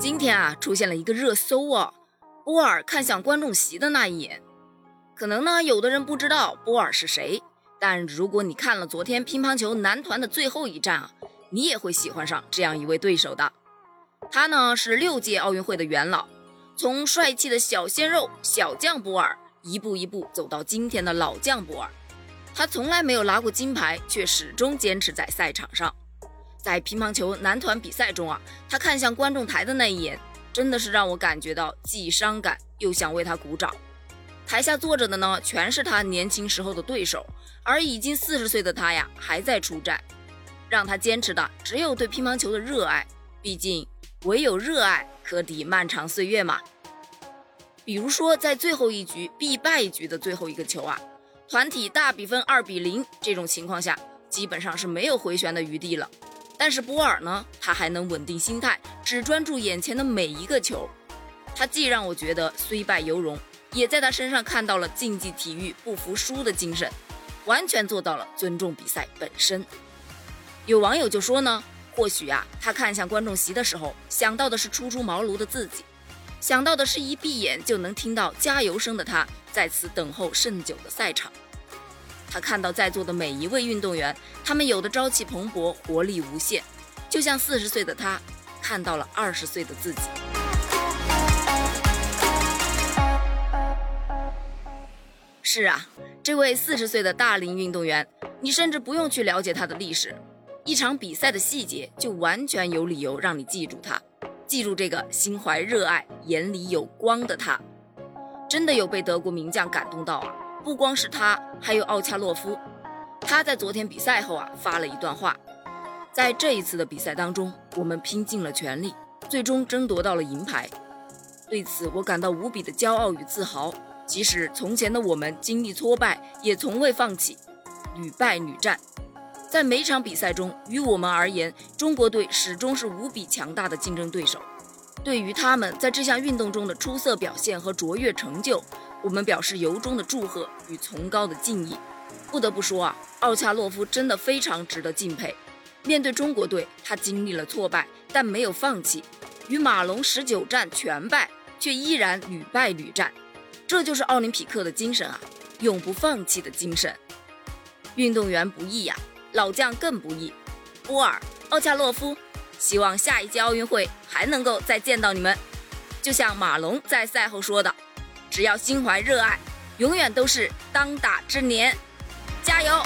今天啊，出现了一个热搜啊，波尔看向观众席的那一眼。可能呢，有的人不知道波尔是谁，但如果你看了昨天乒乓球男团的最后一战啊，你也会喜欢上这样一位对手的。他呢是六届奥运会的元老，从帅气的小鲜肉小将波尔，一步一步走到今天的老将波尔。他从来没有拿过金牌，却始终坚持在赛场上。在乒乓球男团比赛中啊，他看向观众台的那一眼，真的是让我感觉到既伤感又想为他鼓掌。台下坐着的呢，全是他年轻时候的对手，而已经四十岁的他呀，还在出战。让他坚持的只有对乒乓球的热爱，毕竟唯有热爱可抵漫长岁月嘛。比如说，在最后一局必败局的最后一个球啊，团体大比分二比零这种情况下，基本上是没有回旋的余地了。但是波尔呢，他还能稳定心态，只专注眼前的每一个球。他既让我觉得虽败犹荣，也在他身上看到了竞技体育不服输的精神，完全做到了尊重比赛本身。有网友就说呢，或许啊，他看向观众席的时候，想到的是初出茅庐的自己，想到的是一闭眼就能听到加油声的他，在此等候甚久的赛场。他看到在座的每一位运动员，他们有的朝气蓬勃，活力无限，就像四十岁的他看到了二十岁的自己。是啊，这位四十岁的大龄运动员，你甚至不用去了解他的历史，一场比赛的细节就完全有理由让你记住他，记住这个心怀热爱、眼里有光的他。真的有被德国名将感动到啊！不光是他，还有奥恰洛夫。他在昨天比赛后啊发了一段话：在这一次的比赛当中，我们拼尽了全力，最终争夺到了银牌。对此，我感到无比的骄傲与自豪。即使从前的我们经历挫败，也从未放弃，屡败屡战。在每场比赛中，于我们而言，中国队始终是无比强大的竞争对手。对于他们在这项运动中的出色表现和卓越成就，我们表示由衷的祝贺与崇高的敬意。不得不说啊，奥恰洛夫真的非常值得敬佩。面对中国队，他经历了挫败，但没有放弃。与马龙十九战全败，却依然屡败屡战，这就是奥林匹克的精神啊，永不放弃的精神。运动员不易呀，老将更不易。波尔、奥恰洛夫，希望下一届奥运会还能够再见到你们。就像马龙在赛后说的。只要心怀热爱，永远都是当打之年，加油！